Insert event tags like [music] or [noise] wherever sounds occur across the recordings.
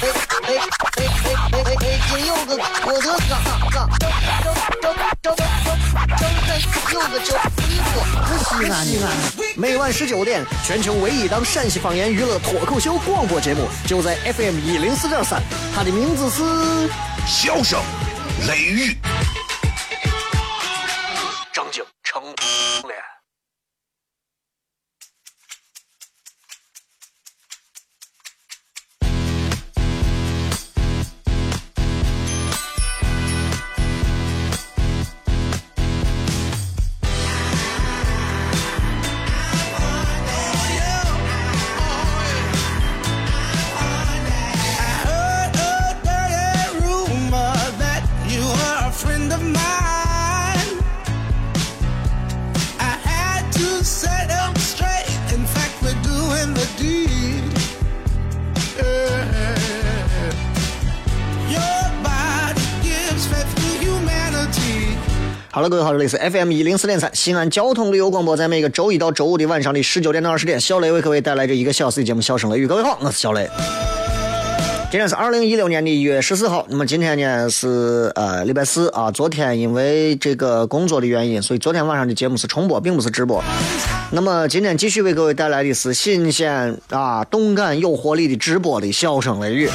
哎哎哎！北京有个郭德纲，张张张张张张开有个叫李波，西安西安。每晚十九点，全球唯一档陕西方言娱乐脱口秀广播节目，就在 FM 一零四点三。它的名字是《笑声雷雨》。好了，各位好，这里是 FM 一零四点三西安交通旅游广播，在每个周一到周五的晚上的十九点到二十点，小雷为各位带来这一个小时的节目《笑声雷与》。各位好，我是小雷。今天是二零一六年的一月十四号，那么今天呢是呃礼拜四啊。昨天因为这个工作的原因，所以昨天晚上的节目是重播，并不是直播。那么今天继续为各位带来的是新鲜啊、动感、有活力的直播的《笑声雷雨》。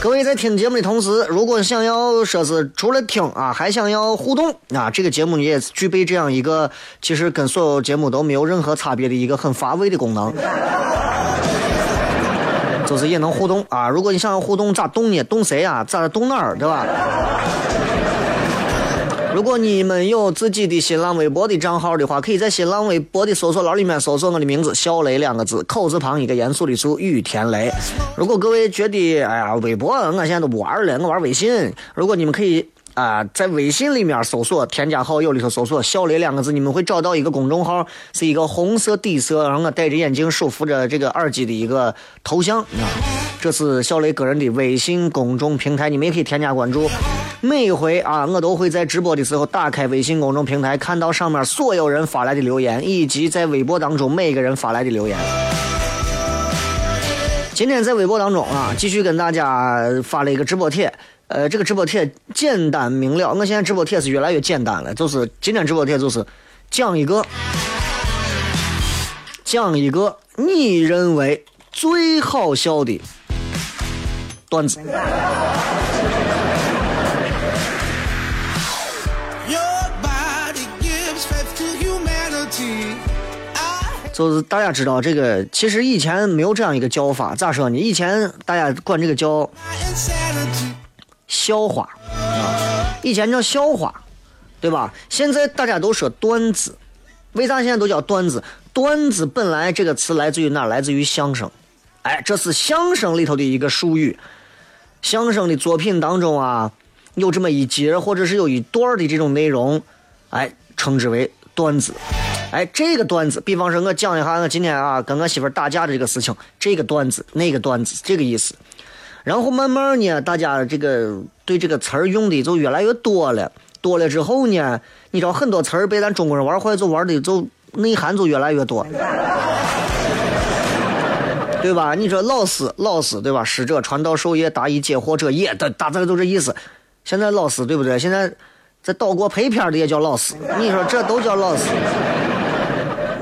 各位在听节目的同时，如果想要说是除了听啊，还想要互动啊，这个节目也具备这样一个其实跟所有节目都没有任何差别的一个很乏味的功能。就是也能互动啊！如果你想要互动，咋动呢？动谁啊？咋动哪儿？对吧？如果你们有自己的新浪微博的账号的话，可以在新浪微博的搜索栏里面搜索我的名字“小雷”两个字，口字旁一个严肃的肃，雨田雷。如果各位觉得哎呀，微博我现在都不玩了，我玩微信。如果你们可以。啊，在微信里面搜索添加好友里头搜索“小雷”两个字，你们会找到一个公众号，是一个红色底色，然后我戴着眼镜，手扶着这个耳机的一个头像啊。这是小雷个人的微信公众平台，你们也可以添加关注。每回啊，我都会在直播的时候打开微信公众平台，看到上面所有人发来的留言，以及在微博当中每个人发来的留言。今天在微博当中啊，继续跟大家发了一个直播帖。呃，这个直播帖简单明了。我现在直播帖是越来越简单了，就是今天直播帖就是讲一个讲一个你认为最好笑的段子。就是大家知道这个，其实以前没有这样一个叫法，咋说呢？以前大家管这个叫。笑话啊，以前叫笑话，对吧？现在大家都说段子，为啥现在都叫段子？段子本来这个词来自于哪？来自于相声，哎，这是相声里头的一个术语。相声的作品当中啊，有这么一节或者是有一段的这种内容，哎，称之为段子。哎，这个段子，比方说我讲一下我今天啊跟我媳妇打架的这个事情，这个段子，那个段子，这个意思。然后慢慢呢，大家这个对这个词儿用的就越来越多了。多了之后呢，你知道很多词儿被咱中国人玩坏，就玩的就内涵就越来越多，[laughs] 对吧？你说老师，老师，对吧？师者，传道授业，答疑解惑者也，大大致都这意思。现在老师对不对？现在在岛国拍片的也叫老师，你说这都叫老师。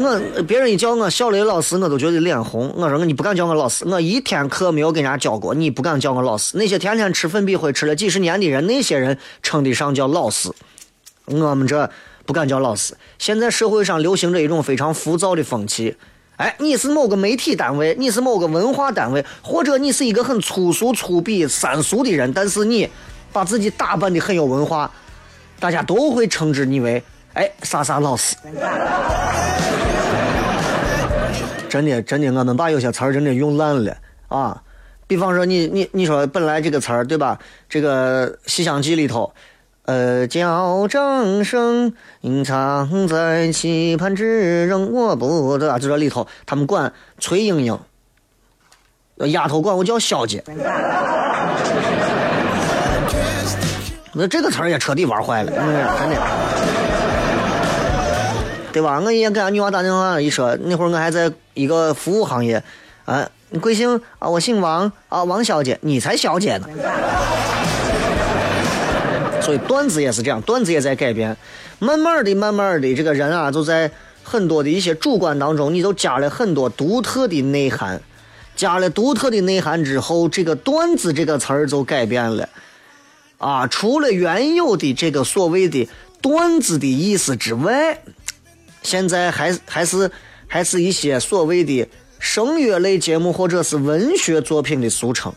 我别人一叫我小雷老师，我都觉得脸红。我说我你不敢叫我老师，我一天课没有跟人家教过，你不敢叫我老师。那些天天吃粉笔灰吃了几十年的人，那些人称得上叫老师。我们这不敢叫老师。现在社会上流行着一种非常浮躁的风气。哎，你是某个媒体单位，你是某个文化单位，或者你是一个很粗俗、粗鄙、三俗的人，但是你把自己打扮的很有文化，大家都会称之你为哎啥啥老师。真的，真的，我们把有些词儿真的用烂了啊！比方说，你你你说本来这个词儿对吧？这个《西厢记》里头，呃，叫掌声，常在期盼之中。我不得，就这里头，他们管崔莺莺，丫头管我叫小姐。那这个词儿也彻底玩坏了，真的，对吧？我也给俺女娃打电话一说，那会儿我还在一个服务行业，啊，你贵姓啊？我姓王啊，王小姐，你才小姐呢。[laughs] 所以段子也是这样，段子也在改变，慢慢的、慢慢的，这个人啊，就在很多的一些主观当中，你都加了很多独特的内涵，加了独特的内涵之后，这个段子这个词儿就改变了，啊，除了原有的这个所谓的段子的意思之外，现在还还是还是一些所谓的声乐类节目或者是文学作品的俗称。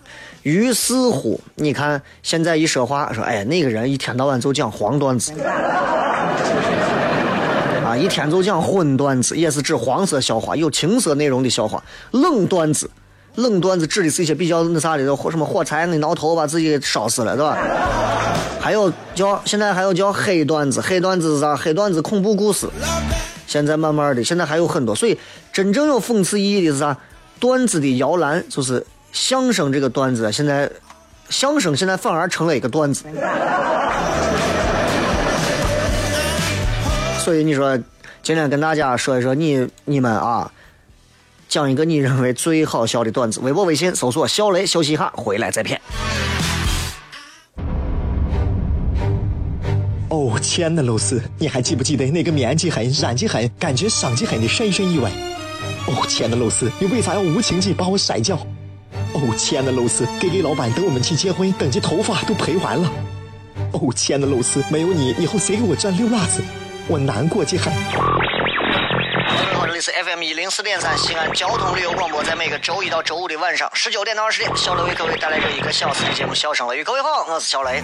于是乎，你看现在一说话说，哎，那个人一天到晚就讲黄段子，[laughs] 啊，一天就讲荤段子，也是指黄色笑话，有情色内容的笑话。冷段子，冷段子指的是一些比较那啥的，火什么火柴，你挠头把自己烧死了，对吧？还有叫现在还有叫黑段子，黑段子是啥？黑段子恐怖故事。现在慢慢的，现在还有很多，所以真正有讽刺意义的是啥？段子的摇篮就是。相声这个段子，现在相声现在反而成了一个段子，所以你说今天跟大家说一说，你你们啊，讲一个你认为最好笑的段子。微博、微信搜索“小雷”，休息一下，回来再骗。哦，亲爱的露丝，你还记不记得那个面积狠、染技狠、感觉伤及狠的深深意外？哦，亲爱的露丝，你为啥要无情地把我甩掉？哦，亲爱的露丝给给老板等我们去结婚，等这头发都赔完了。哦，亲爱的露丝，没有你，以后谁给我赚六辣子？我难过极了。各位好，这里是 FM 一零四点三西安交通旅游广播，在每个周一到周五的晚上十九点到二十点，小雷为各位带来这一个小时的节目《笑声雷雨》。各位好，我是小雷。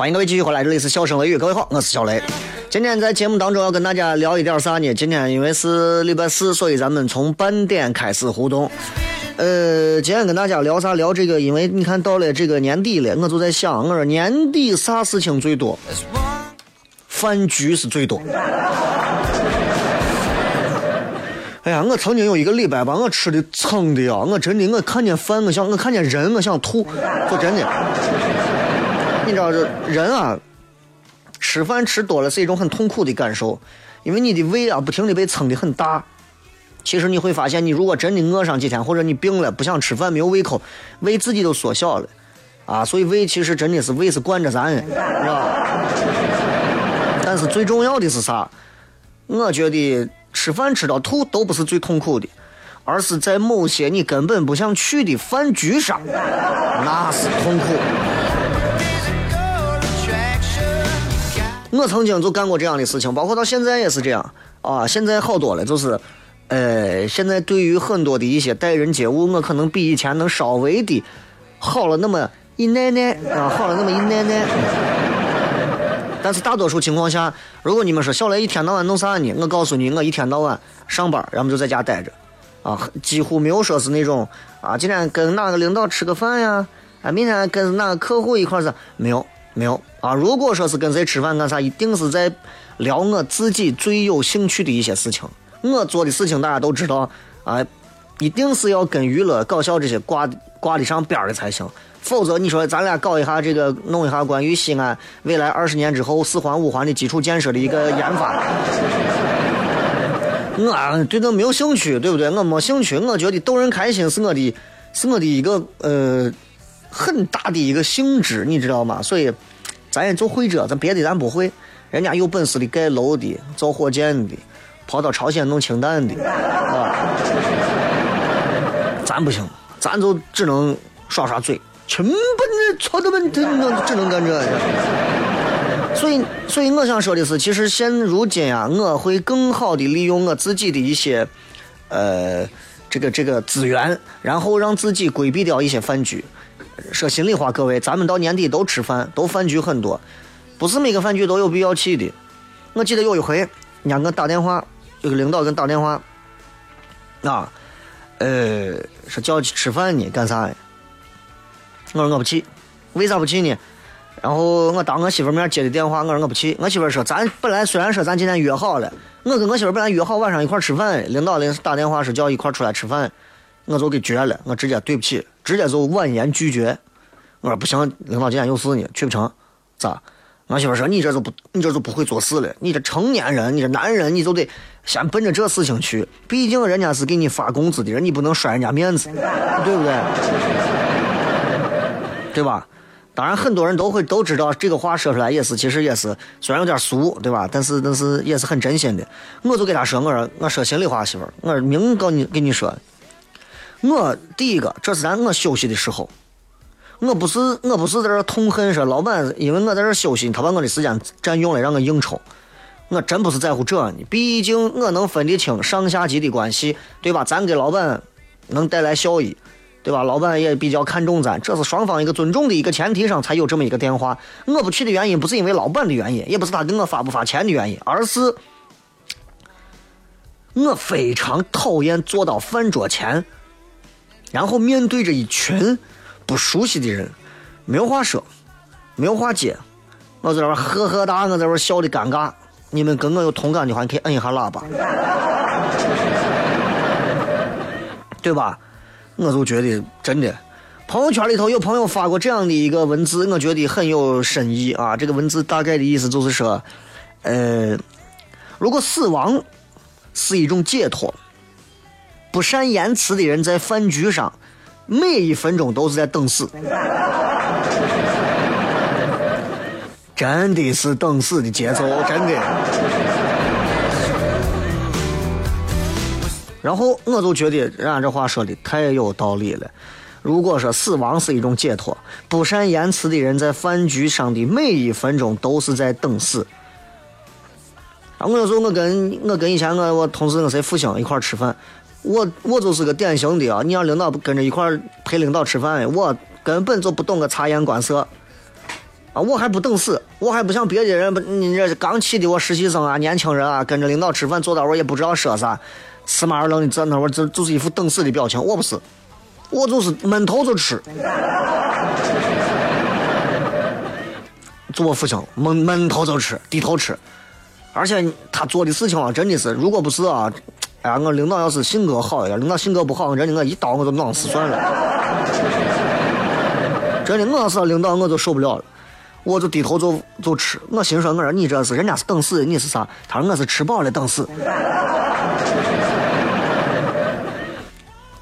欢迎各位继续回来，这里是笑声雷雨，各位好，我是小雷。今天在节目当中要跟大家聊一点啥呢？今天因为是礼拜四，所以咱们从半点开始互动。呃，今天跟大家聊啥？聊这个，因为你看到了这个年底了，我就在想，我说年底啥事情最多？饭局是最多。哎呀，我曾经有一个礼拜把我吃的撑的呀，我真的，我看见饭，我想，我看见人，我想吐，就真的。你知道这人啊，吃饭吃多了是一种很痛苦的感受，因为你的胃啊不停的被撑的很大。其实你会发现，你如果真的饿上几天，或者你病了不想吃饭没有胃口，胃自己都缩小了啊。所以胃其实真的是胃是惯着咱的，知道但是最重要的是啥？我觉得吃饭吃到吐都不是最痛苦的，而是在某些你根本不想去的饭局上，那是痛苦。我曾经就干过这样的事情，包括到现在也是这样啊。现在好多了，就是，呃，现在对于很多的一些待人接物，我可能比以前能稍微的好了那么一奶奶啊，好了那么一奶奶。但是大多数情况下，如果你们说小雷一天到晚弄啥呢？我告诉你，我一天到晚上班，然后就在家待着，啊，几乎没有说是那种啊，今天跟哪个领导吃个饭呀，啊，明天跟哪个客户一块是，没有。没有啊！如果说是跟谁吃饭干啥，一定是在聊我自己最有兴趣的一些事情。我做的事情大家都知道啊，一定是要跟娱乐、搞笑这些挂挂得上边儿的才行。否则你说咱俩搞一下这个，弄一下关于西安未来二十年之后四环五环的基础建设的一个研发，[laughs] 我对那没有兴趣，对不对？我没兴趣。我觉得逗人开心是我的，是我的一个呃。很大的一个性质，你知道吗？所以，咱也就会这，咱别的咱不会。人家有本事的盖楼的、造火箭的、跑到朝鲜弄氢弹的，啊，咱不行，咱就只能耍耍嘴，根本的错的们，只能只能干这。所以，所以我想说的是，其实现如今啊，我会更好的利用我自己的一些，呃，这个这个资源，然后让自己规避掉一些饭局。说心里话，各位，咱们到年底都吃饭，都饭局很多。不是每个饭局都有必要去的。我记得有一回，人家给我打电话，有个领导给打电话，啊，呃，说叫去吃饭呢，干啥呀？我说我不去，为啥不去呢？然后我当我媳妇面接的电话，我说我不去。我媳妇说，咱本来虽然说咱今天约好了，我跟我媳妇本来约好晚上一块吃饭，领导临时打电话说叫一块出来吃饭，我就给绝了，我直接对不起，直接就婉言拒绝。我说不行，领导今天有事呢，去不成，咋？我媳妇说：“你这就不，你这就不会做事了。你这成年人，你这男人，你就得先奔着这事情去。毕竟人家是给你发工资的人，你不能摔人家面子，对不对？[laughs] 对吧？当然，很多人都会都知道这个话说出来也是，其实也是虽然有点俗，对吧？但是但是也是很真心的。我就给他说，我说我说心里话，媳妇，我明告你跟你说，我第一个，这是咱我休息的时候。”我不是我不是在这痛恨说老板，因为我在这休息，他把我的时间占用了，让我应酬。我真不是在乎这呢，毕竟我能分得清上下级的关系，对吧？咱给老板能带来效益，对吧？老板也比较看重咱，这是双方一个尊重的一个前提上才有这么一个电话。我不去的原因不是因为老板的原因，也不是他给我发不发钱的原因，而是我非常讨厌坐到饭桌前，然后面对着一群。不熟悉的人，没有话说，没有话接，我在这呵呵哒，我在这笑的尴尬。你们跟我有同感的话，你可以摁一下喇叭，对吧？我就觉得真的，朋友圈里头有朋友发过这样的一个文字，我觉得很有深意啊。这个文字大概的意思就是说，呃，如果死亡是一种解脱，不善言辞的人在饭局上。每一分钟都是在等死，真的是等死的节奏，真的。然后我就觉得人家这话说的太有道理了。如果说死亡是一种解脱，不善言辞的人在饭局上的每一分钟都是在等死。然后我说我跟我跟以前我我同事我谁复兴一块吃饭。我我就是个典型的啊！你让领导跟着一块陪领导吃饭，我根本就不懂个察言观色啊！我还不等死，我还不像别的人，你这刚起的我实习生啊，年轻人啊，跟着领导吃饭坐到我也不知道说啥，死马二愣的在那会儿就就是一副等死的表情。我不是，我就是闷头就吃，做我父亲闷闷头就吃，低头吃，而且他做的事情啊，真的是，如果不是啊。哎呀，我领导要是性格好一点，领导性格不好，真的我一刀我就弄死算了。[laughs] 真的，我要是领导我就受不了了，我就低头就就吃。我心说，我说你这是人家是等死，你是啥？他说我是吃饱了等死。[laughs]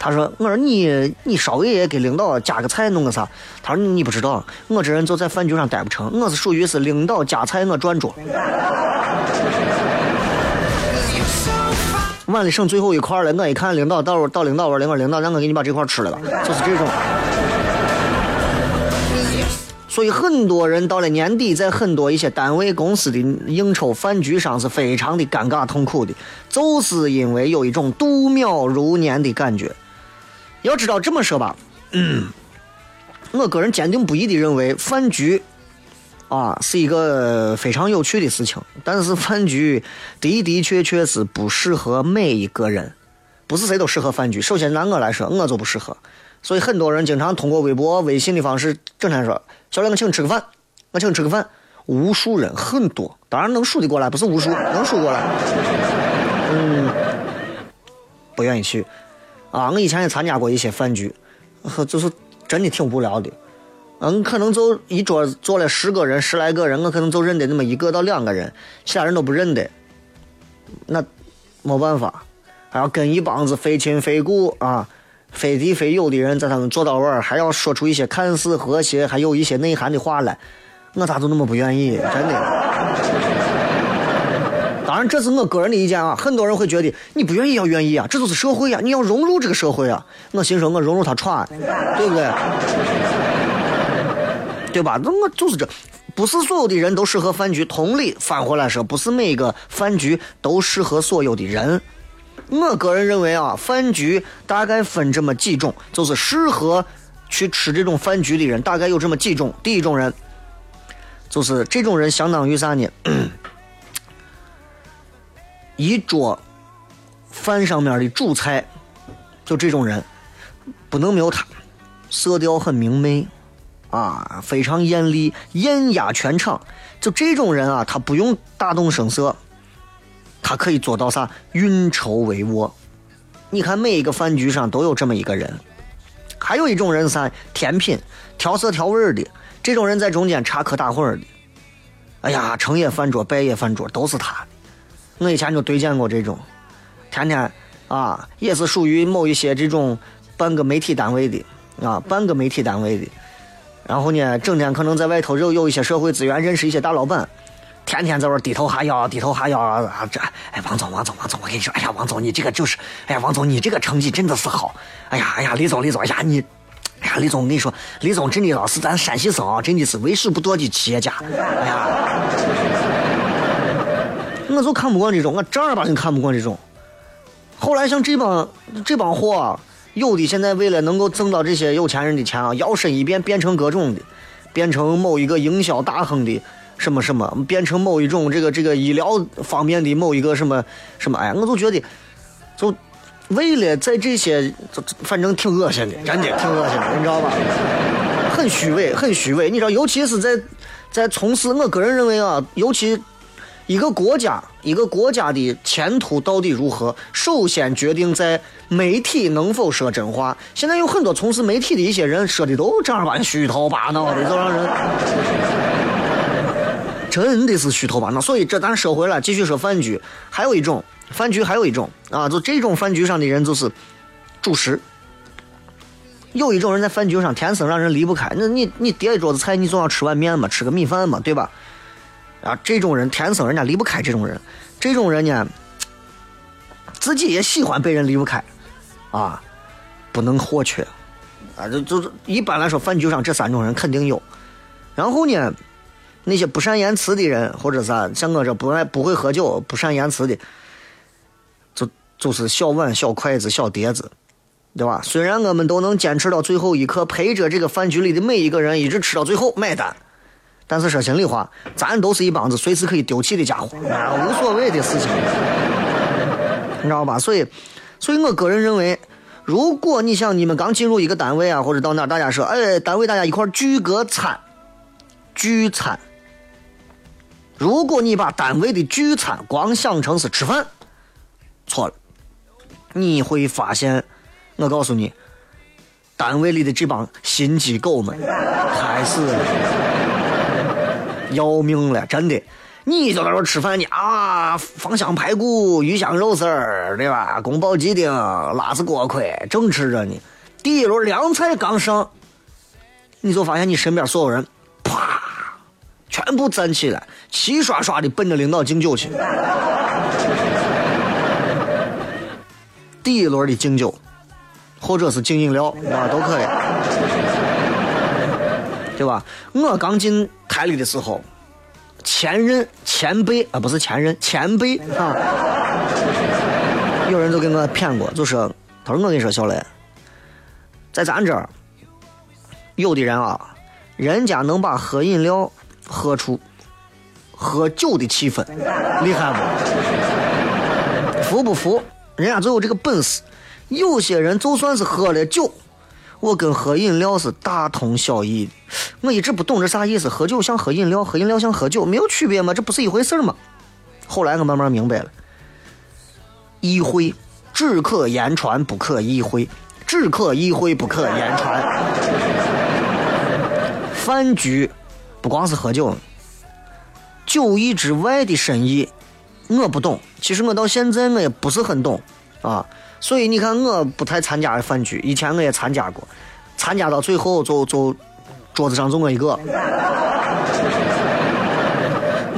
他说，我说你你稍微也给领导加个菜弄个啥？他说你不知道，我这人就在饭局上待不成，我是属于是领导加菜我转桌。碗里剩最后一块了，我一看领导到到领导位领我领导让我给你把这块吃了吧，就是这种。所以很多人到了年底，在很多一些单位公司的应酬饭局上是非常的尴尬痛苦的，就是因为有一种度秒如年的感觉。要知道这么说吧，嗯我个人坚定不移的认为饭局。啊，是一个非常有趣的事情，但是饭局的的确确是不适合每一个人，不是谁都适合饭局。首先拿我来说，我就不适合，所以很多人经常通过微博、微信的方式整天说：“小亮，我请你吃个饭，我请你吃个饭。”无数人很多，当然能数得过来，不是无数，能数过来。嗯，不愿意去。啊，我以前也参加过一些饭局，就是真的挺无聊的。嗯，可能就一桌坐了十个人、十来个人，我可能就认得那么一个到两个人，其他人都不认得。那没办法，还要跟一帮子非亲非故啊、非敌非友的人在他们坐到位儿，还要说出一些看似和谐、还有一些内涵的话来。我咋就那么不愿意？真的。当然，这是我个人的意见啊。很多人会觉得你不愿意要愿意啊，这就是社会啊，你要融入这个社会啊。我心说，我融入他串，对不对？对吧？那我就是这，不是所有的人都适合饭局。同理，反过来说，不是每个饭局都适合所有的人。我个人认为啊，饭局大概分这么几种，就是适合去吃这种饭局的人，大概有这么几种。第一种人，就是这种人相当于啥呢？[coughs] 一桌饭上面的主菜，就这种人不能没有他，色调很明媚，啊，非常艳丽，艳压全场。就这种人啊，他不用大动声色，他可以做到啥？运筹帷幄。你看每一个饭局上都有这么一个人。还有一种人啥？甜品，调色调味的，这种人在中间插科打诨的。哎呀，成也饭桌，败也饭桌，都是他。我以前就对见过这种，天天啊，也是属于某一些这种半个媒体单位的啊，半个媒体单位的。然后呢，整天可能在外头有有一些社会资源，认识一些大老板，天天在这低头哈腰，低头哈腰啊！这哎，王总，王总，王总，我跟你说，哎呀，王总，你这个就是，哎呀，王总，你这个成绩真的是好。哎呀，哎呀，李总，李总，哎呀，你，哎呀，李总，我跟你说，李总真的老是咱山西省啊，真的是为数不多的企业家。哎呀。我就看不惯这种，我正儿八经看不惯这种。后来像这帮这帮货，有的现在为了能够挣到这些有钱人的钱啊，摇身一变变成各种的，变成某一个营销大亨的什么什么，变成某一种这个这个医疗方面的某一个什么什么。哎呀，我就觉得，就为了在这些，反正挺恶心的，真的挺恶心的，你知道吧？很虚伪，很虚伪。你知道，尤其是在在从事，我个人认为啊，尤其。一个国家，一个国家的前途到底如何，首先决定在媒体能否说真话。现在有很多从事媒体的一些人说的都正儿八经虚头巴脑的，就让人真的是虚头巴脑。所以这咱说回来，继续说饭局，还有一种饭局，还有一种啊，就这种饭局上的人就是主食。有一种人在饭局上天生让人离不开，那你你叠一桌子菜，你总要吃碗面嘛，吃个米饭嘛，对吧？啊，这种人天生人家离不开这种人，这种人呢，自己也喜欢被人离不开，啊，不能或缺，啊，就就是一般来说饭局上这三种人肯定有，然后呢，那些不善言辞的人或者啥，像我这不爱不会喝酒、不善言辞的，就就是小碗、小筷子、小碟子，对吧？虽然我们都能坚持到最后一刻，陪着这个饭局里的每一个人一直吃到最后买单。但是说心里话，咱都是一帮子随时可以丢弃的家伙，无所谓的事情，你知道吧？所以，所以我个人认为，如果你想你们刚进入一个单位啊，或者到哪，大家说，哎，单位大家一块聚个餐，聚餐。如果你把单位的聚餐光想成是吃饭，错了，你会发现，我告诉你，单位里的这帮心机狗们，还是。要命了，真的！你就在这吃饭呢啊，芳香排骨、鱼香肉丝儿，对吧？宫保鸡丁、辣子锅盔，正吃着呢。第一轮凉菜刚上，你就发现你身边所有人，啪，全部站起来，齐刷刷的奔着领导敬酒去。[laughs] 第一轮的敬酒，或者是敬饮料啊，都可以，对吧？我刚进。台里的时候，前任前辈啊，不是前任前辈啊，有人就给我骗过，就说他说我跟你说小雷，在咱这儿，有的人啊，人家能把喝饮料喝出喝酒的气氛，厉害不？服不服？人家就有这个本事。有些人就算是喝了酒。我跟喝饮料是大同小异的，我一直不懂这啥意思。喝酒像喝饮料，喝饮料像喝酒，没有区别吗？这不是一回事吗？后来我慢慢明白了，意会只可言传，不可意会，只可意会，不可言传。饭局不光是喝酒，酒意之外的深意，我不懂。其实我到现在我也不是很懂啊。所以你看，我不太参加饭局，以前我也参加过，参加到最后就就桌子上就我一个。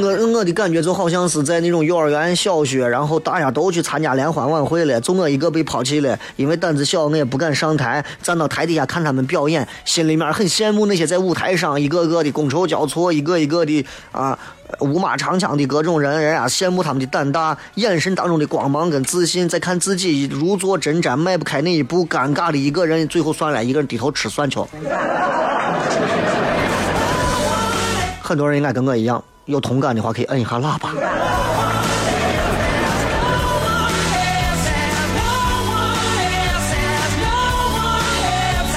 我我的感觉就好像是在那种幼儿园、小学，然后大家都去参加联欢晚会了，就我一个被抛弃了，因为胆子小，我也不敢上台，站到台底下看他们表演，心里面很羡慕那些在舞台上一个个的觥筹交错，一个一个的啊五马长枪的各种人，人家羡慕他们的胆大，眼神当中的光芒跟自信，再看自己如坐针毡，迈不开那一步，尴尬的一个人，最后算了，一个人低头吃蒜球。[laughs] 很多人应该跟我一样，有同感的话可以摁一下喇叭。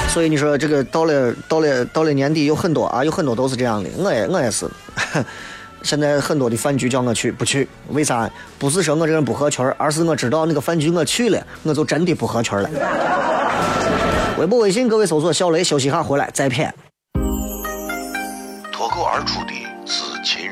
所以你说这个到了到了到了年底有很多啊，有很多都是这样的。我也我也是，[laughs] 现在很多的饭局叫我去不去？为啥？不是说我这人不合群而是我知道那个饭局我去了，我就真的不合群了。微博、微信，各位搜索“小雷”，休息下回来再片。脱口而出的是秦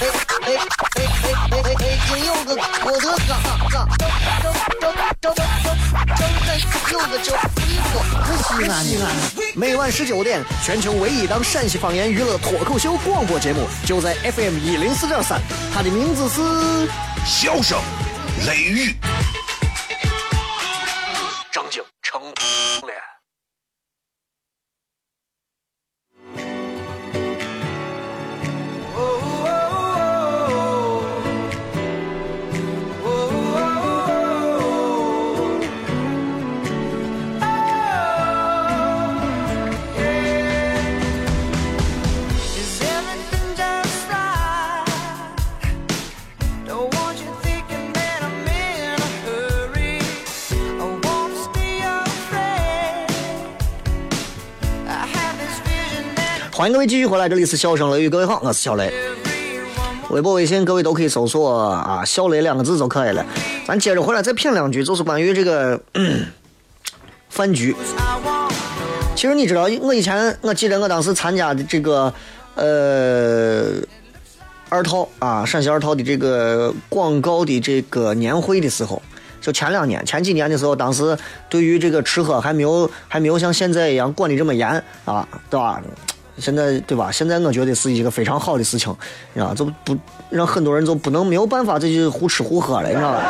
哎哎哎哎哎！今有个我的哥，有个叫一个西安西安。每晚十九点，全球唯一档陕西方言娱乐脱口秀广播节目，就在 FM 一零四点三。它的名字是《笑声雷雨》。欢迎各位继续回来，这里是笑声雷雨，各位好，我是小雷。微博、微信，各位都可以搜索啊“小雷”两个字就可以了。咱接着回来再品两句，就是关于这个饭局。其实你知道，我以前我记得我当时参加的这个呃二套啊陕西二套的这个广告的这个年会的时候，就前两年、前几年的时候，当时对于这个吃喝还没有还没有像现在一样管的这么严啊，对吧？现在对吧？现在我觉得是一个非常好的事情，你知道就不让很多人就不能没有办法再去胡吃胡喝了，你知道吧？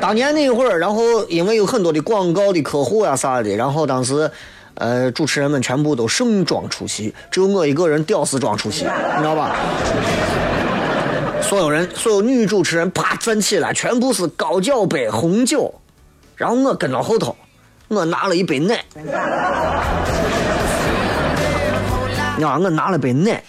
[laughs] 当年那一会儿，然后因为有很多的广告的客户啊啥的，然后当时，呃，主持人们全部都盛装出席，只有我一个人屌丝装出席，你知道吧？所有人，所有女主持人啪站起来，全部是高脚杯红酒，然后我跟到后头，我拿了一杯奶。啊！我拿了杯奶，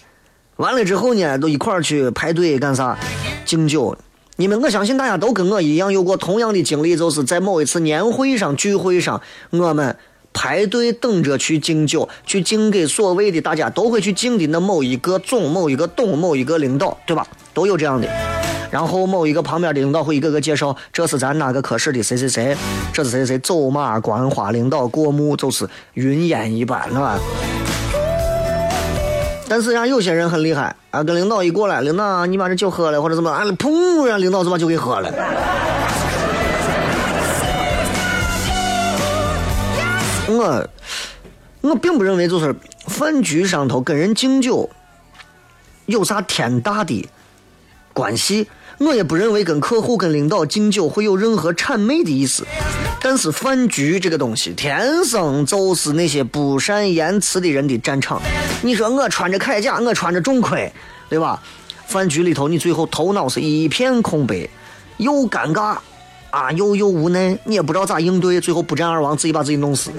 完了之后呢，都一块儿去排队干啥？敬酒。你们，我相信大家都跟我一样有过同样的经历，就是在某一次年会上、聚会上，我们排队等着去敬酒，去敬给所谓的大家都会去敬的那某一个总、某一个董、某一个领导，对吧？都有这样的。然后某一个旁边的领导会一个个介绍，这是咱哪个科室的谁谁谁，这是谁谁走马观花，领导过目就是云烟一般，是吧？但是人家有些人很厉害啊，跟领导一过来，领导你把这酒喝了或者怎么，啊，砰，让领导就把酒给喝了。我我并不认为就是饭局上头跟人敬酒有啥天大的关系。我也不认为跟客户、跟领导敬酒会有任何谄媚的意思，但是饭局这个东西，天生就是那些不善言辞的人的战场。你说我穿着铠甲，我穿着重盔，对吧？饭局里头，你最后头脑是一片空白，又尴尬啊，又又无奈，你也不知道咋应对，最后不战而亡，自己把自己弄死。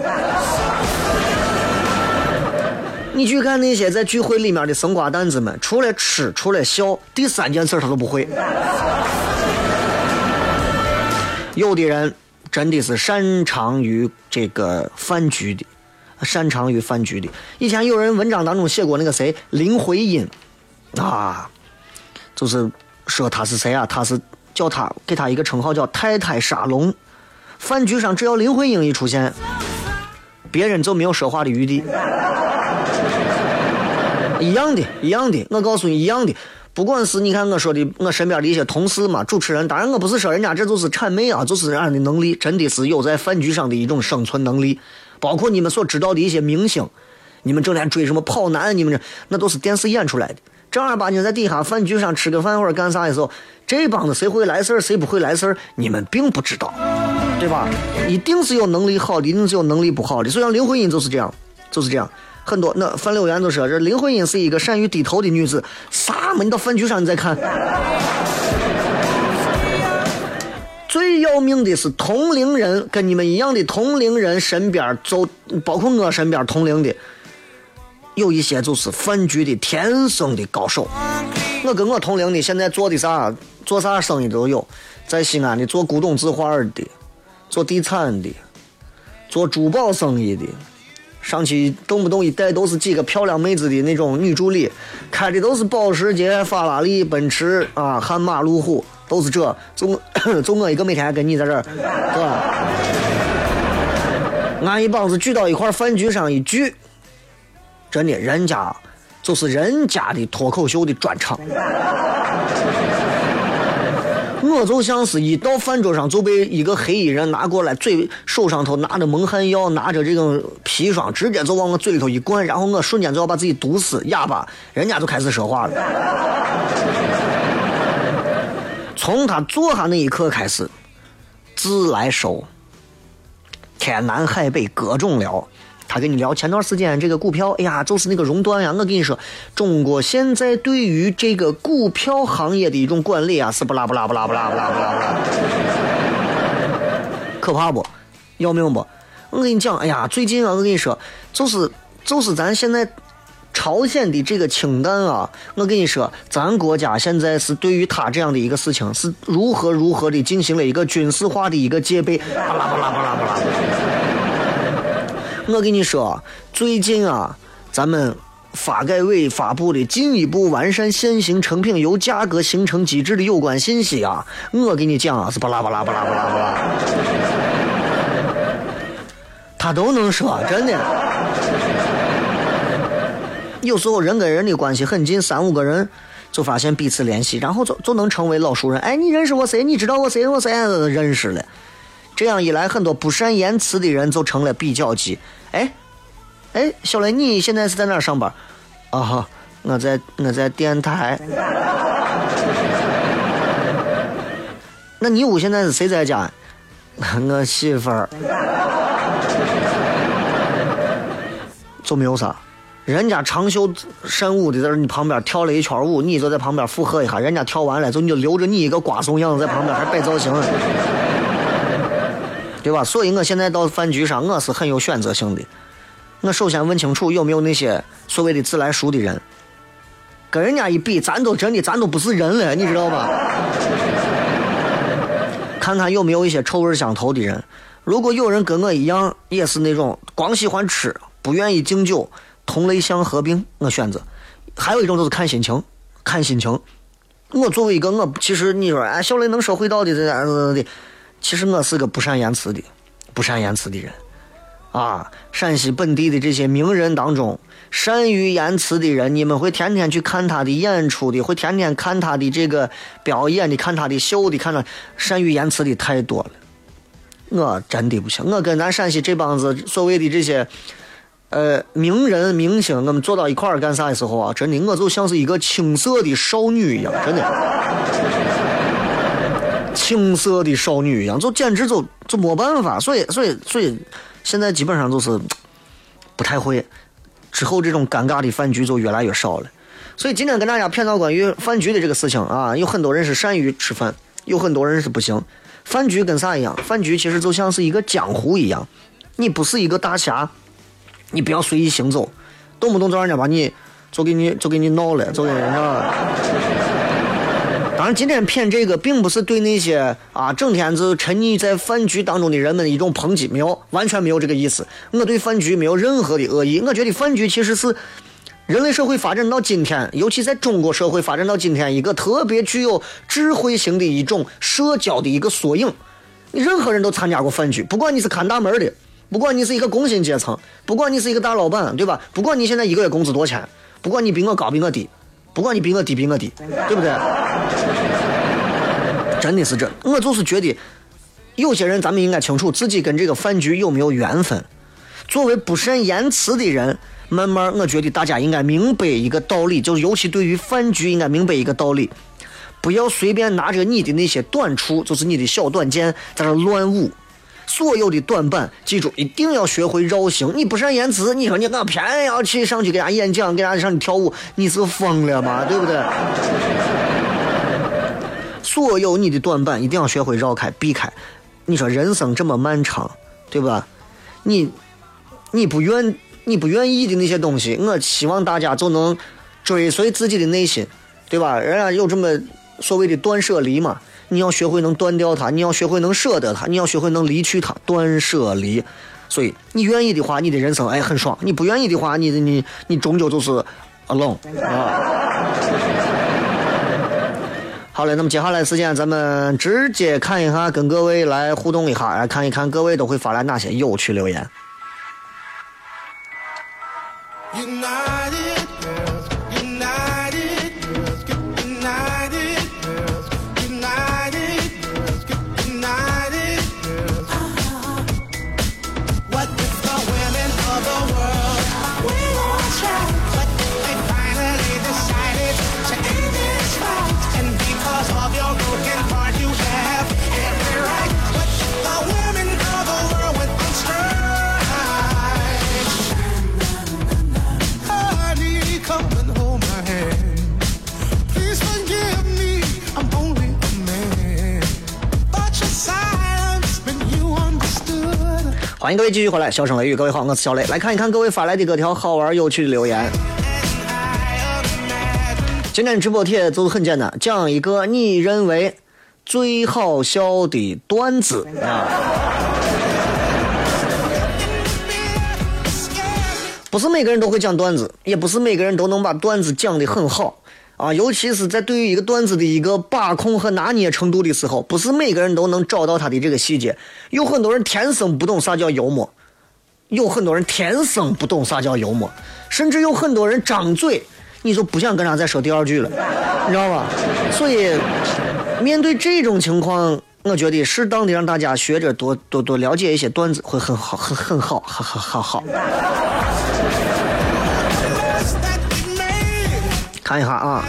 你去看那些在聚会里面的生瓜蛋子们，除了吃，除了笑，第三件事他都不会。有的人真的是擅长于这个饭局的，擅长于饭局的。以前有人文章当中写过那个谁林徽因，啊，就是说他是谁啊？他是叫他给他一个称号叫太太沙龙。饭局上只要林徽因一出现。别人就没有说话的余地。一样的，一样的，我告诉你一样的。不管是你看我说的，我身边的一些同事嘛，主持人，当然我不是说人家这就是谄媚啊，就是人家的能力，真的是有在饭局上的一种生存能力。包括你们所知道的一些明星，你们整天追什么跑男，你们这那都是电视演出来的。正儿八经在底下饭局上吃个饭或者干啥的时候，这帮子谁会来事儿，谁不会来事儿，你们并不知道，对吧？一定是有能力好的，一定是有能力不好的。所以像林徽因就是这样，就是这样。很多那范柳原就说，这林徽因是一个善于低头的女子。啥嘛？你到饭局上你再看。最要命的是同龄人，跟你们一样的同龄人身边，就包括我身边同龄的，有一些就是饭局的天生的高手。我跟我同龄的现在做的啥，做啥生意都有，在西安的做古董字画的，做地产的，做珠宝生意的。上去动不动一带都是几个漂亮妹子的那种女助理，开的都是保时捷、法拉利、奔驰啊、悍马、路虎，都是这。就就我一个每天跟你在这儿，对吧？俺一帮子聚到一块饭局上一聚，真的，人家就是人家的脱口秀的专场。我就像是一到饭桌上就被一个黑衣人拿过来，嘴手上头拿着蒙汗药，拿着这个砒霜，直接就往我嘴里头一灌，然后我瞬间就要把自己毒死，哑巴，人家就开始说话了。从他坐下那一刻开始，自来熟，天南海北各种聊。他跟你聊前段时间这个股票，哎呀，就是那个熔断呀。我跟你说，中国现在对于这个股票行业的一种管理啊，是不啦不啦不啦不啦不啦不啦不啦，可怕不？要命不？我跟你讲，哎呀，最近啊，我跟你说，就是就是咱现在朝鲜的这个氢弹啊，我跟你说，咱国家现在是对于他这样的一个事情，是如何如何的进行了一个军事化的一个戒备，巴拉巴拉巴拉巴拉。我跟你说，最近啊，咱们发改委发布的进一步完善现行成品油价格形成机制的有关信息啊，我给你讲啊，是巴拉巴拉巴拉巴拉巴拉，他都能说，真的。有时候人跟人的关系很近，三五个人就发现彼此联系，然后就就能成为老熟人。哎，你认识我谁？你知道我谁？我谁认识了？这样一来，很多不善言辞的人就成了比较级。哎，哎，小雷，你现在是在哪上班？啊哈，我在我在电台。那你屋现在是谁在家？我媳妇儿。就没有啥，人家长袖善舞的在你旁边跳了一圈舞，你就在旁边附和一下。人家跳完了，就你就留着你一个瓜怂样子在旁边还摆造型。对吧？所以我现在到饭局上，我是很有选择性的。我首先问清楚有没有那些所谓的自来熟的人，跟人家一比，咱都真的咱都不是人了，你知道吧？[laughs] 看看有没有一些臭味相投的人。如果有人跟我一样，也是那种光喜欢吃，不愿意敬酒，同类相合并，我选择。还有一种就是看心情，看心情。我作为一个我，其实你说，哎，小雷能说会道的，这样子的。其实我是个不善言辞的，不善言辞的人，啊，陕西本地的这些名人当中，善于言辞的人，你们会天天去看他的演出的，会天天看他的这个表演的，看他的秀的，看他善于言辞的太多了。我真的不行，我跟咱陕西这帮子所谓的这些，呃，名人明星，我们坐到一块儿干啥的时候啊，真的我就像是一个青涩的少女一样，真的。青涩的少女一样，就简直就就没办法，所以所以所以，现在基本上就是不太会。之后这种尴尬的饭局就越来越少了。所以今天跟大家谝到关于饭局的这个事情啊，有很多人是善于吃饭，有很多人是不行。饭局跟啥一样？饭局其实就像是一个江湖一样，你不是一个大侠，你不要随意行走，动不动就让人家把你就给你就给你闹了，就给人家。当然，今天骗这个并不是对那些啊整天就沉溺在饭局当中的人们一种抨击，没有，完全没有这个意思。我对饭局没有任何的恶意。我觉得饭局其实是人类社会发展到今天，尤其在中国社会发展到今天，一个特别具有智慧型的一种社交的一个缩影。你任何人都参加过饭局，不管你是看大门的，不管你是一个工薪阶层，不管你是一个大老板，对吧？不管你现在一个月工资多少钱，不管你比我高比我低，不管你比我低比我低，对不对？真的是这，我就是觉得，有些人咱们应该清楚自己跟这个饭局有没有缘分。作为不善言辞的人，慢慢我觉得大家应该明白一个道理，就是尤其对于饭局，应该明白一个道理。不要随便拿着你的那些短处，就是你的小短剑，在这乱舞。所有的短板，记住一定要学会绕行。你不善言辞，你说你我偏要去上去给人家演讲，给人家上去跳舞，你是疯了吗？[laughs] 对不对？所有你的短板，一定要学会绕开、避开。你说人生这么漫长，对吧？你你不愿你不愿意的那些东西，我希望大家就能追随自己的内心，对吧？人家有这么。所谓的断舍离嘛，你要学会能断掉它，你要学会能舍得它，你要学会能离去它，断舍离。所以你愿意的话，你的人生哎很爽；你不愿意的话，你你你终究就是 alone 啊。[laughs] 好嘞，那么接下来时间咱们直接看一下，跟各位来互动一下，来看一看各位都会发来哪些有趣留言。欢迎各位继续回来，笑声雷雨，各位好，我是小雷。来看一看各位发来的各条好玩有趣的留言。今天直播贴就是很简单，讲一个你认为最好笑的段子啊。不是每个人都会讲段子，也不是每个人都能把段子讲得很好。啊，尤其是在对于一个段子的一个把控和拿捏程度的时候，不是每个人都能找到他的这个细节。有很多人天生不懂啥叫幽默，有很多人天生不懂啥叫幽默，甚至有很多人张嘴你就不想跟他再说第二句了，你知道吧？所以面对这种情况，我觉得适当的让大家学着多多多了解一些段子会很好，很很好，很好，好好。看一下啊，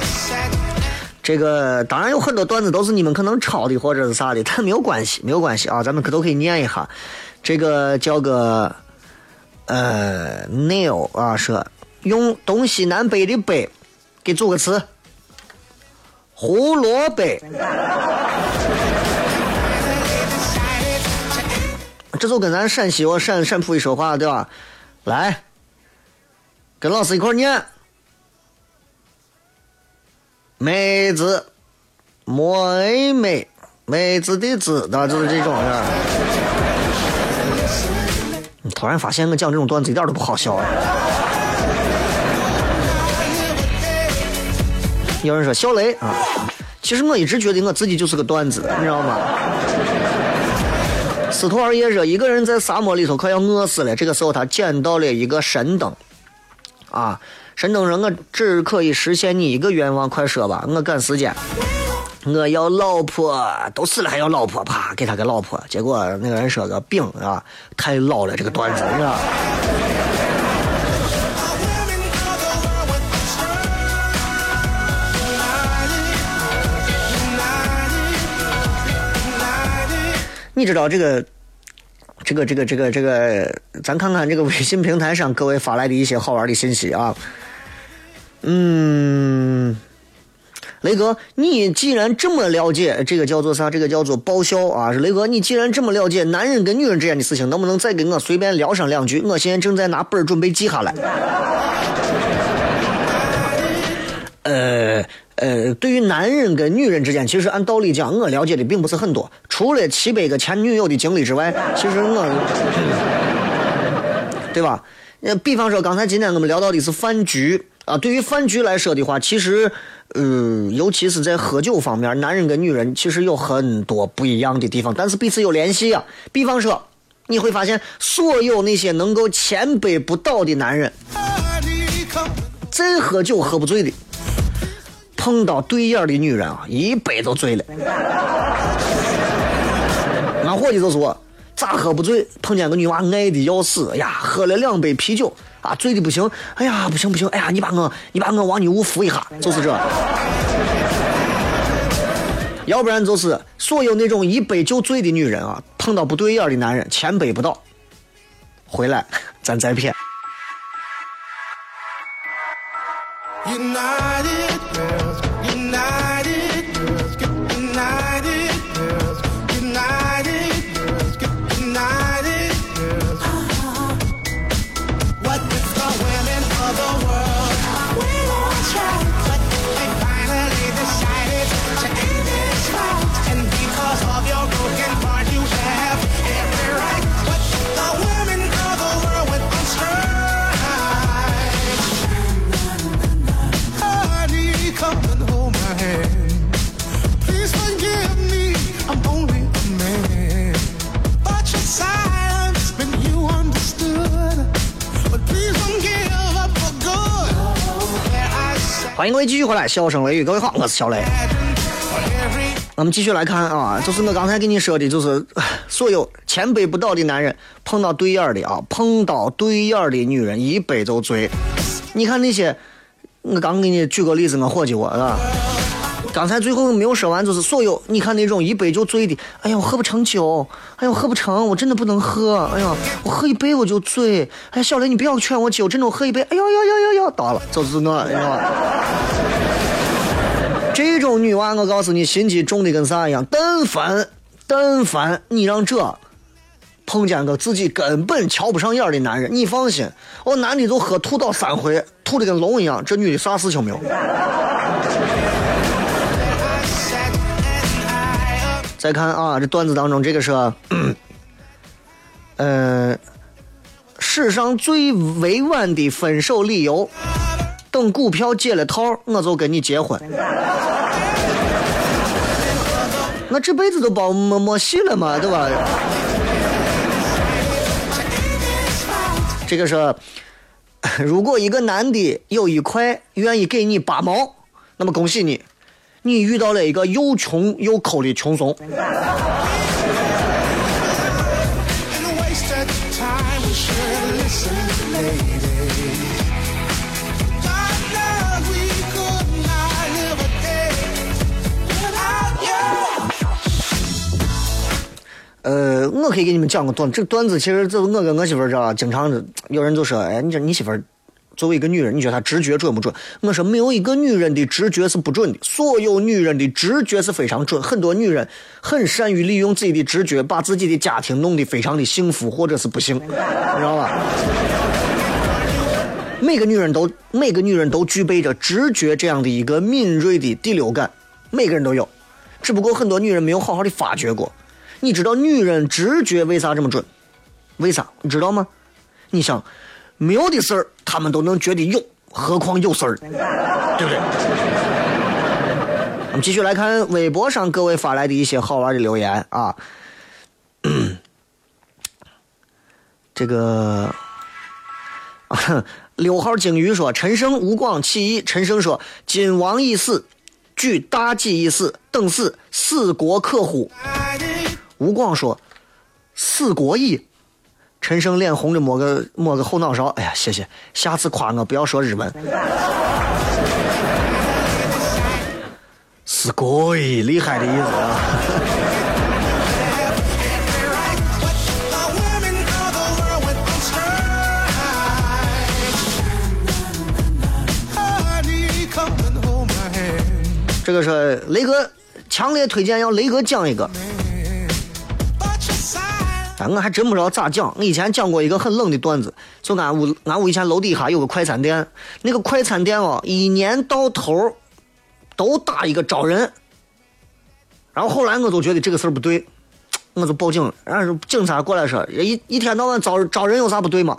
这个当然有很多段子都是你们可能抄的或者是啥的，但没有关系，没有关系啊，咱们可都可以念一下。这个叫个呃 Neil 啊，说用东西南北的北给组个词，胡萝卜。[laughs] 这就跟咱陕西我陕陕普一说话对吧？来，跟老师一块念。妹子，妹妹，妹子的子的，就是这种的。突然发现我讲这种段子一点都不好笑。有人说小雷啊，其实我一直觉得我自己就是个段子，你知道吗？司徒二爷说，一个人在沙漠里头快要饿死了，这个时候他捡到了一个神灯，啊。神灯人：“我只可以实现你一个愿望，快说吧，我赶时间。我要老婆，都死了还要老婆，啪，给他个老婆。结果那个人说个饼啊，太老了，这个段子？”你知道这个，这个，这个，这个，这个，咱看看这个微信平台上各位发来的一些好玩的信息啊。嗯，雷哥，你既然这么了解这个叫做啥？这个叫做爆笑啊！雷哥，你既然这么了解男人跟女人之间的事情，能不能再给我随便聊上两句？我现在正在拿本准备记下来。呃呃，对于男人跟女人之间，其实按道理讲，我了解的并不是很多。除了七百个前女友的经历之外，[laughs] 其实我，对吧？那比方说，刚才今天我们聊到的是饭局。啊，对于饭局来说的话，其实，嗯，尤其是在喝酒方面，男人跟女人其实有很多不一样的地方，但是彼此有联系啊。比方说，你会发现，所有那些能够千杯不倒的男人，再喝酒喝不醉的，碰到对眼的女人啊，一杯就醉了。俺伙计就说，咋喝不醉？碰见个女娃爱的要死，哎呀，喝了两杯啤酒啊，醉的不行。哎呀，不行不行，哎呀，你把我你把我往你屋扶一下，就是这。要不然就是所有那种一杯就醉的女人啊，碰到不对眼的男人，千杯不倒，回来 [laughs] 咱再骗。欢迎各位继续回来，笑声雷雨，各位好，我是小雷。我们继续来看啊，就是我刚才跟你说的，就是所有千杯不倒的男人碰到对眼的啊，碰到对眼的女人一杯就醉。你看那些，我刚给你举个例子，我伙计我啊。刚才最后没有说完，就是所有你看那种一杯就醉的，哎呀，我喝不成酒，哎呀，我喝不成，我真的不能喝，哎呀，我喝一杯我就醉，哎，小雷你不要劝我酒，真的我喝一杯，哎呦呦呦呦呦，到了，就是我，你知道吧？这种女娃，我告诉你，心机重的跟啥一样？但凡但凡你让这碰见个自己根本瞧不上眼的男人，你放心，我男的都喝吐到三回，吐的跟龙一样，这女的啥事情没有。再看啊，这段子当中，这个是，嗯，史上最委婉的分手理由，等股票解了套，我就跟你结婚。我这辈子都包没没戏了嘛，对吧？这个是，如果一个男的有一块愿意给你八毛，那么恭喜你。你遇到了一个又穷又抠的穷怂。呃，我可以给你们讲个段，这段子其实就我跟我媳妇儿这经常有人就说，哎，你这你媳妇儿。作为一个女人，你觉得她直觉准不准？我说没有一个女人的直觉是不准的，所有女人的直觉是非常准。很多女人很善于利用自己的直觉，把自己的家庭弄得非常的幸福或者是不幸，你 [laughs] 知道吧？每个女人都 [laughs] 每个女人都具备着直觉这样的一个敏锐的第六感，每个人都有，只不过很多女人没有好好的发掘过。你知道女人直觉为啥这么准？为啥？你知道吗？你想。没有的事儿，他们都能觉得有，何况有事儿，对不对？我们继续来看微博上各位发来的一些好玩的留言啊。这个六号鲸鱼说：“陈胜吴广起义。”陈胜说：“晋王已死，举大计已死，等死，死国可乎？”吴广说：“死国矣。”陈胜脸红的摸个摸个后脑勺，哎呀，谢谢，下次夸我不要说日文。是鬼厉害的意思啊！这个是雷哥，强烈推荐要雷哥讲一个。我还真不知道咋讲。我以前讲过一个很冷的段子，就俺屋俺屋以前楼底下有个快餐店，那个快餐店哦，一年到头都打一个招人。然后后来我就觉得这个事儿不对，我就报警了。然后警察过来说，一一天到晚招招人有啥不对吗？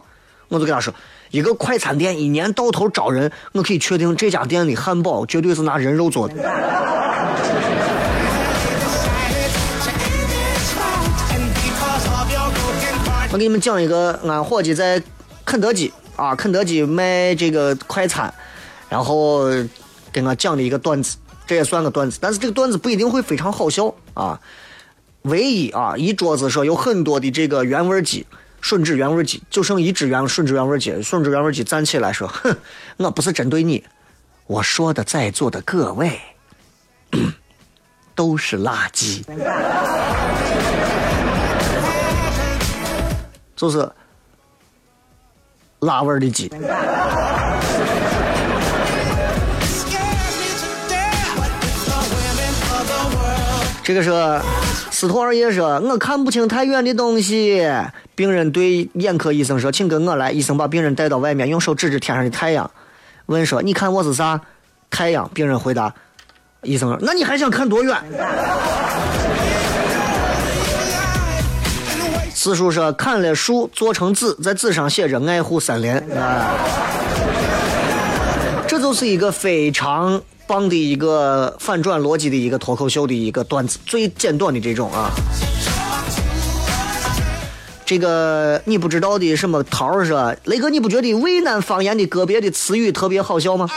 我就跟他说，一个快餐店一年到头招人，我可以确定这家店的汉堡绝对是拿人肉做的。[laughs] 我给你们讲一个，俺伙计在肯德基啊，肯德基卖这个快餐，然后给我讲的一个段子，这也算个段子，但是这个段子不一定会非常好笑啊。唯一啊，一桌子说有很多的这个原味鸡，吮指原味鸡，就剩一只原吮指原味鸡，吮指原味鸡站起来说：“哼，我不是针对你，我说的在座的各位 [coughs] 都是垃圾。”就是辣味的鸡。这个是，司徒二爷说，我看不清太远的东西。病人对眼科医生说：“请跟我来。”医生把病人带到外面，用手指指天上的太阳，问说：“你看我是啥？”太阳。病人回答：“医生，那你还想看多远？”四叔说：“砍了树做成纸，在纸上写着‘爱护森林’。”啊，这就是一个非常。棒的一个反转逻辑的一个脱口秀的一个段子，最简短的这种啊。这个你不知道的什么桃儿说，雷哥，你不觉得渭南方言的个别的词语特别好笑吗？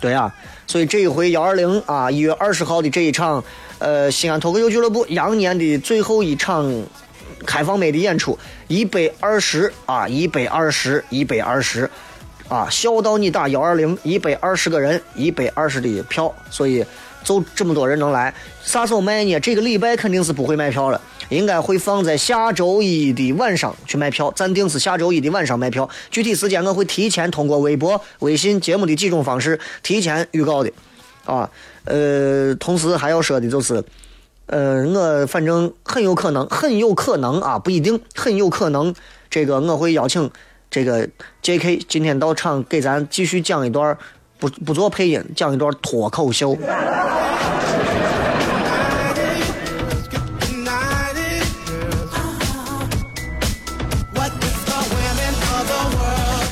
对啊，所以这一回幺二零啊，一月二十号的这一场，呃，西安脱口秀俱乐部羊年的最后一场开放麦的演出，一百二十啊，一百二十，一百二十。啊，笑到你打幺二零，一百二十个人，一百二十的票，所以就这么多人能来。啥时候卖呢？这个礼拜肯定是不会卖票了，应该会放在下周一的晚上去卖票，暂定是下周一的晚上卖票。具体时间我会提前通过微博、微信节目的几种方式提前预告的。啊，呃，同时还要说的就是，呃，我反正很有可能，很有可能啊，不一定，很有可能，这个我会邀请。这个 J.K. 今天到场给咱继续讲一段，不不做配音，讲一段脱口秀。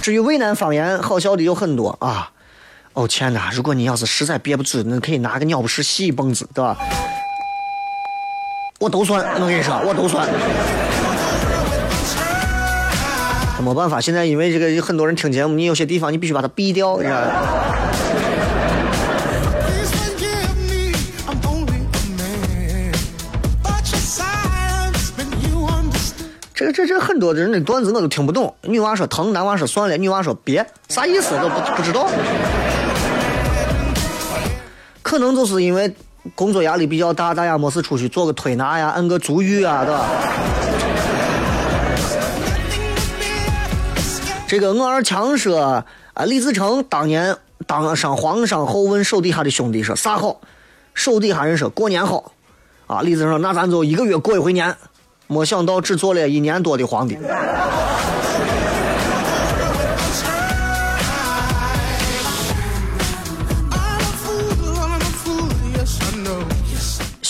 至于渭南方言，好笑的有很多啊。哦，亲爱的，如果你要是实在憋不住，那可以拿个尿不湿洗一蹦子，对吧？我都算，我跟你说，我都算。没办法，现在因为这个有很多人听节目，你有些地方你必须把它毙掉，你知道这个这这很多人的段子我都听不懂。女娃说疼，男娃说算了，女娃说别，啥意思都不不知道。可能就是因为工作压力比较大，大家没事出去做个推拿呀，按个足浴啊，对吧？这个我二强说啊，李自成当年当上皇上后，问手底下的兄弟说啥好？手底下人说过年好。啊，李自成说那咱就一个月过一回年。没想到只做了一年多的皇帝。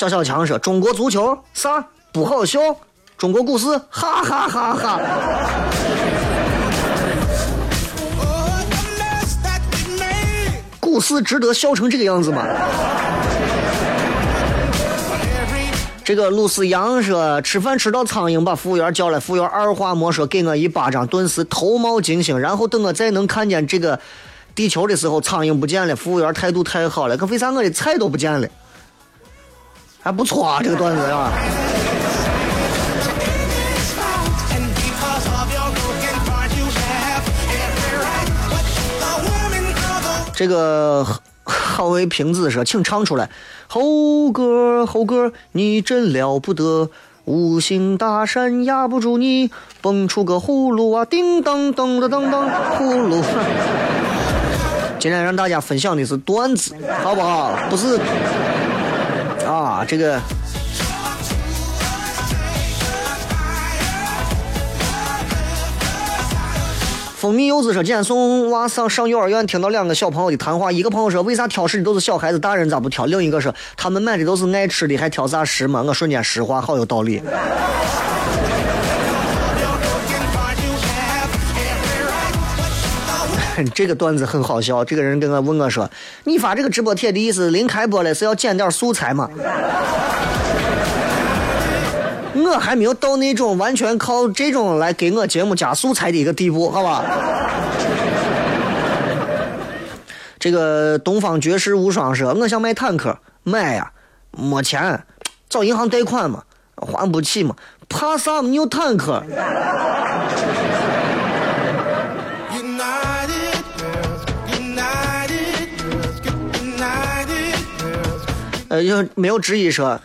小小强说中国足球啥不好笑？中国股市哈哈哈哈。股市值得笑成这个样子吗？这个鲁思阳说吃饭吃到苍蝇，把服务员叫来，服务员二话没说给我一巴掌，顿时头冒金星。然后等我再能看见这个地球的时候，苍蝇不见了。服务员态度太好了，可为啥我的菜都不见了？还不错啊，这个段子啊。这个好为瓶子说，请唱出来。猴哥，猴哥，你真了不得，五行大山压不住你，蹦出个葫芦娃，叮当当当当当，葫芦。[laughs] 今天让大家分享的是段子，好不好？不是啊，这个。蜂蜜柚子说：“今天送娃上上幼儿园，听到两个小朋友的谈话。一个朋友说：‘为啥挑食的都是小孩子，大人咋不挑？’另一个说：‘他们买的都是爱吃的，还挑啥食嘛？’我瞬间石化，好有道理。这个段子很好笑。这个人跟我问我说：‘你发这个直播帖的意思，临开播了是要剪点素材吗？’ [laughs] 我还没有到那种完全靠这种来给我节目加素材的一个地步，好吧？[laughs] 这个东方爵士无双说，我想买坦克，买呀，没钱，找银行贷款嘛，还不起嘛，怕啥嘛？你有坦克。就没有质疑说，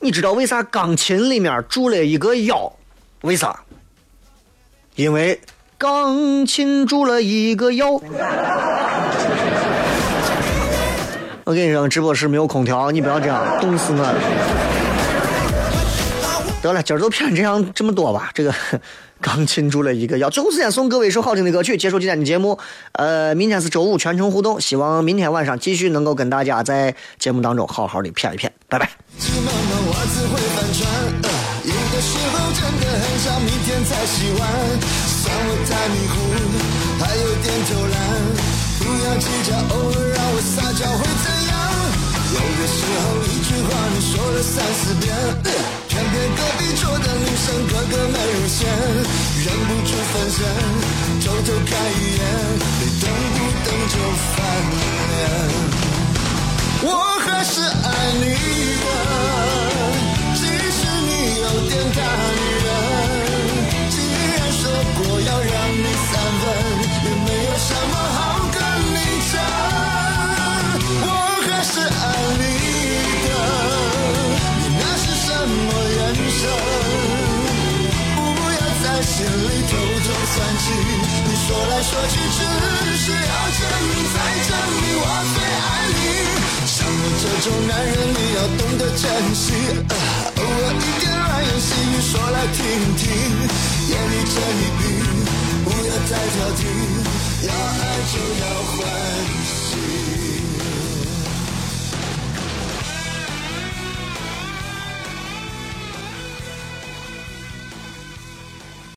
你知道为啥钢琴里面住了一个妖？为啥？因为钢琴住了一个妖。[laughs] 我跟你说，直播室没有空调，你不要这样，冻死我了。得了，今儿就骗这样这么多吧，这个。刚庆祝了一个要最后时间送各位一首好听的歌曲，结束今天的节目。呃，明天是周五，全程互动，希望明天晚上继续能够跟大家在节目当中好好的骗一骗，拜拜。有的时候一句话你说了三四遍，偏偏隔壁桌的女生个个美如仙，忍不住分神，偷偷看一眼，你动不动就翻脸。我还是爱你的，即使你有点大女人，既然说过要让你三分，里偷偷算计，你说来说去只是要证明再证明我最爱你。像我这种男人，你要懂得珍惜，偶尔一点软言细语说来听听，眼里这一笔不要再挑剔，要爱就要欢喜。